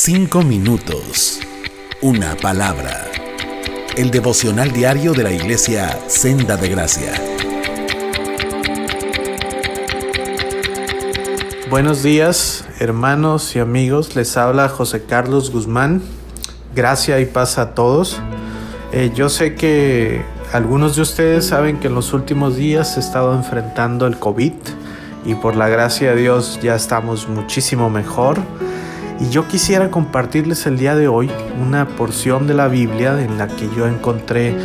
Cinco minutos. Una palabra. El devocional diario de la iglesia Senda de Gracia. Buenos días, hermanos y amigos. Les habla José Carlos Guzmán. Gracia y paz a todos. Eh, yo sé que algunos de ustedes saben que en los últimos días he estado enfrentando el COVID y por la gracia de Dios ya estamos muchísimo mejor. Y yo quisiera compartirles el día de hoy una porción de la Biblia en la que yo encontré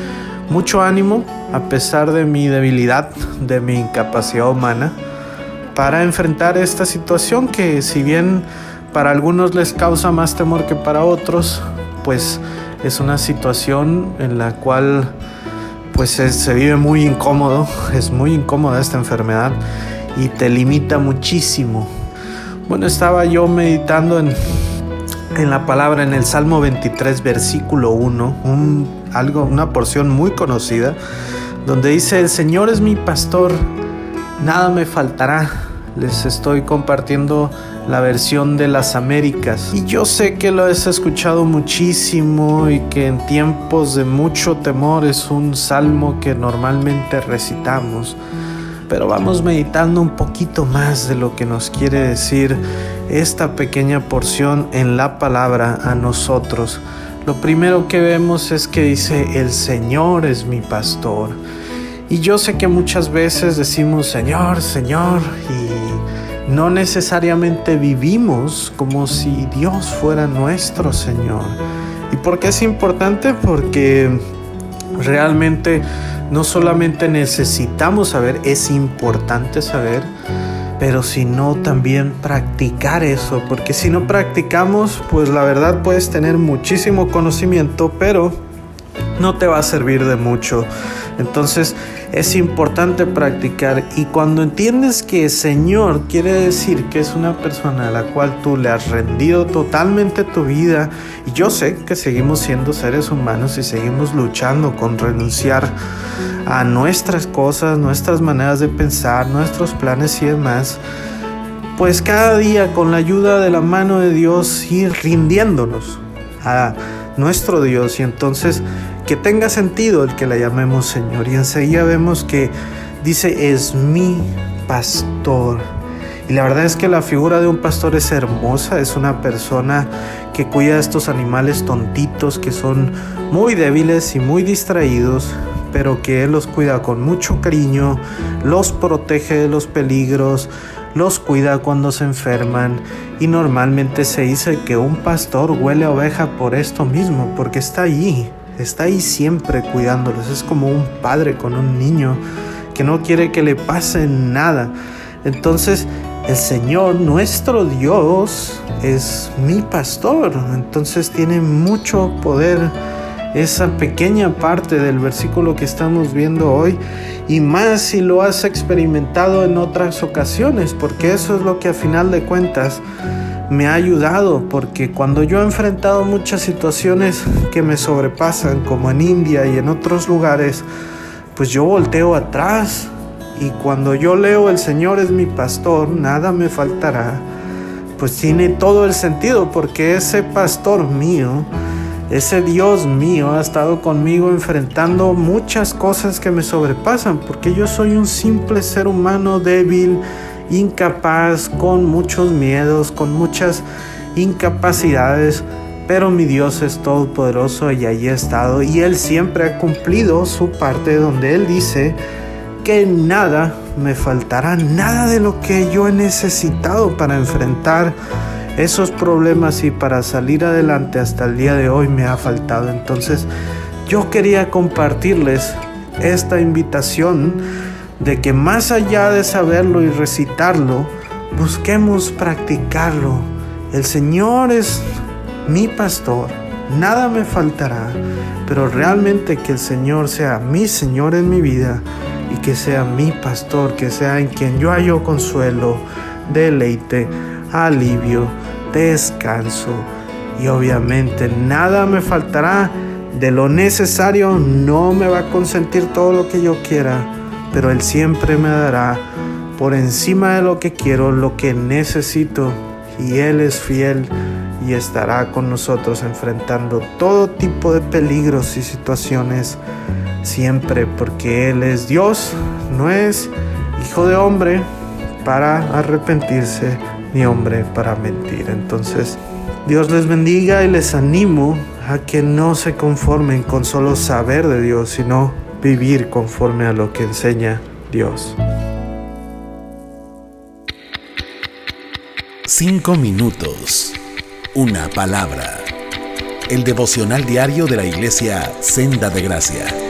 mucho ánimo a pesar de mi debilidad, de mi incapacidad humana, para enfrentar esta situación que si bien para algunos les causa más temor que para otros, pues es una situación en la cual pues se, vive muy incómodo, es muy incómoda esta enfermedad y te limita muchísimo bueno, estaba yo meditando en, en la palabra en el Salmo 23, versículo 1, un, algo, una porción muy conocida, donde dice, el Señor es mi pastor, nada me faltará. Les estoy compartiendo la versión de las Américas. Y yo sé que lo has escuchado muchísimo y que en tiempos de mucho temor es un salmo que normalmente recitamos pero vamos meditando un poquito más de lo que nos quiere decir esta pequeña porción en la palabra a nosotros. Lo primero que vemos es que dice, el Señor es mi pastor. Y yo sé que muchas veces decimos, Señor, Señor, y no necesariamente vivimos como si Dios fuera nuestro Señor. ¿Y por qué es importante? Porque realmente no solamente necesitamos saber, es importante saber, pero sino también practicar eso, porque si no practicamos, pues la verdad puedes tener muchísimo conocimiento, pero no te va a servir de mucho. Entonces es importante practicar. Y cuando entiendes que Señor quiere decir que es una persona a la cual tú le has rendido totalmente tu vida y yo sé que seguimos siendo seres humanos y seguimos luchando con renunciar a nuestras cosas, nuestras maneras de pensar, nuestros planes y demás, pues cada día con la ayuda de la mano de Dios ir rindiéndonos a nuestro Dios. Y entonces tenga sentido el que la llamemos Señor. Y enseguida vemos que dice, es mi pastor. Y la verdad es que la figura de un pastor es hermosa, es una persona que cuida de estos animales tontitos que son muy débiles y muy distraídos, pero que Él los cuida con mucho cariño, los protege de los peligros, los cuida cuando se enferman y normalmente se dice que un pastor huele a oveja por esto mismo, porque está allí, está ahí siempre cuidándolos, es como un padre con un niño que no quiere que le pase nada. Entonces, el Señor, nuestro Dios, es mi pastor, entonces tiene mucho poder esa pequeña parte del versículo que estamos viendo hoy. Y más si lo has experimentado en otras ocasiones, porque eso es lo que a final de cuentas me ha ayudado, porque cuando yo he enfrentado muchas situaciones que me sobrepasan, como en India y en otros lugares, pues yo volteo atrás y cuando yo leo el Señor es mi pastor, nada me faltará, pues tiene todo el sentido, porque ese pastor mío, ese Dios mío ha estado conmigo enfrentando muchas cosas que me sobrepasan, porque yo soy un simple ser humano débil, incapaz, con muchos miedos, con muchas incapacidades, pero mi Dios es todopoderoso y allí ha estado y Él siempre ha cumplido su parte donde Él dice que nada me faltará, nada de lo que yo he necesitado para enfrentar esos problemas y para salir adelante hasta el día de hoy me ha faltado. Entonces yo quería compartirles esta invitación de que más allá de saberlo y recitarlo, busquemos practicarlo. El Señor es mi pastor, nada me faltará, pero realmente que el Señor sea mi Señor en mi vida y que sea mi pastor, que sea en quien yo hallo consuelo, deleite, alivio, descanso y obviamente nada me faltará de lo necesario, no me va a consentir todo lo que yo quiera, pero Él siempre me dará por encima de lo que quiero, lo que necesito y Él es fiel y estará con nosotros enfrentando todo tipo de peligros y situaciones siempre, porque Él es Dios, no es hijo de hombre para arrepentirse, ni hombre para mentir. Entonces, Dios les bendiga y les animo a que no se conformen con solo saber de Dios, sino vivir conforme a lo que enseña Dios. Cinco minutos. Una palabra. El devocional diario de la iglesia Senda de Gracia.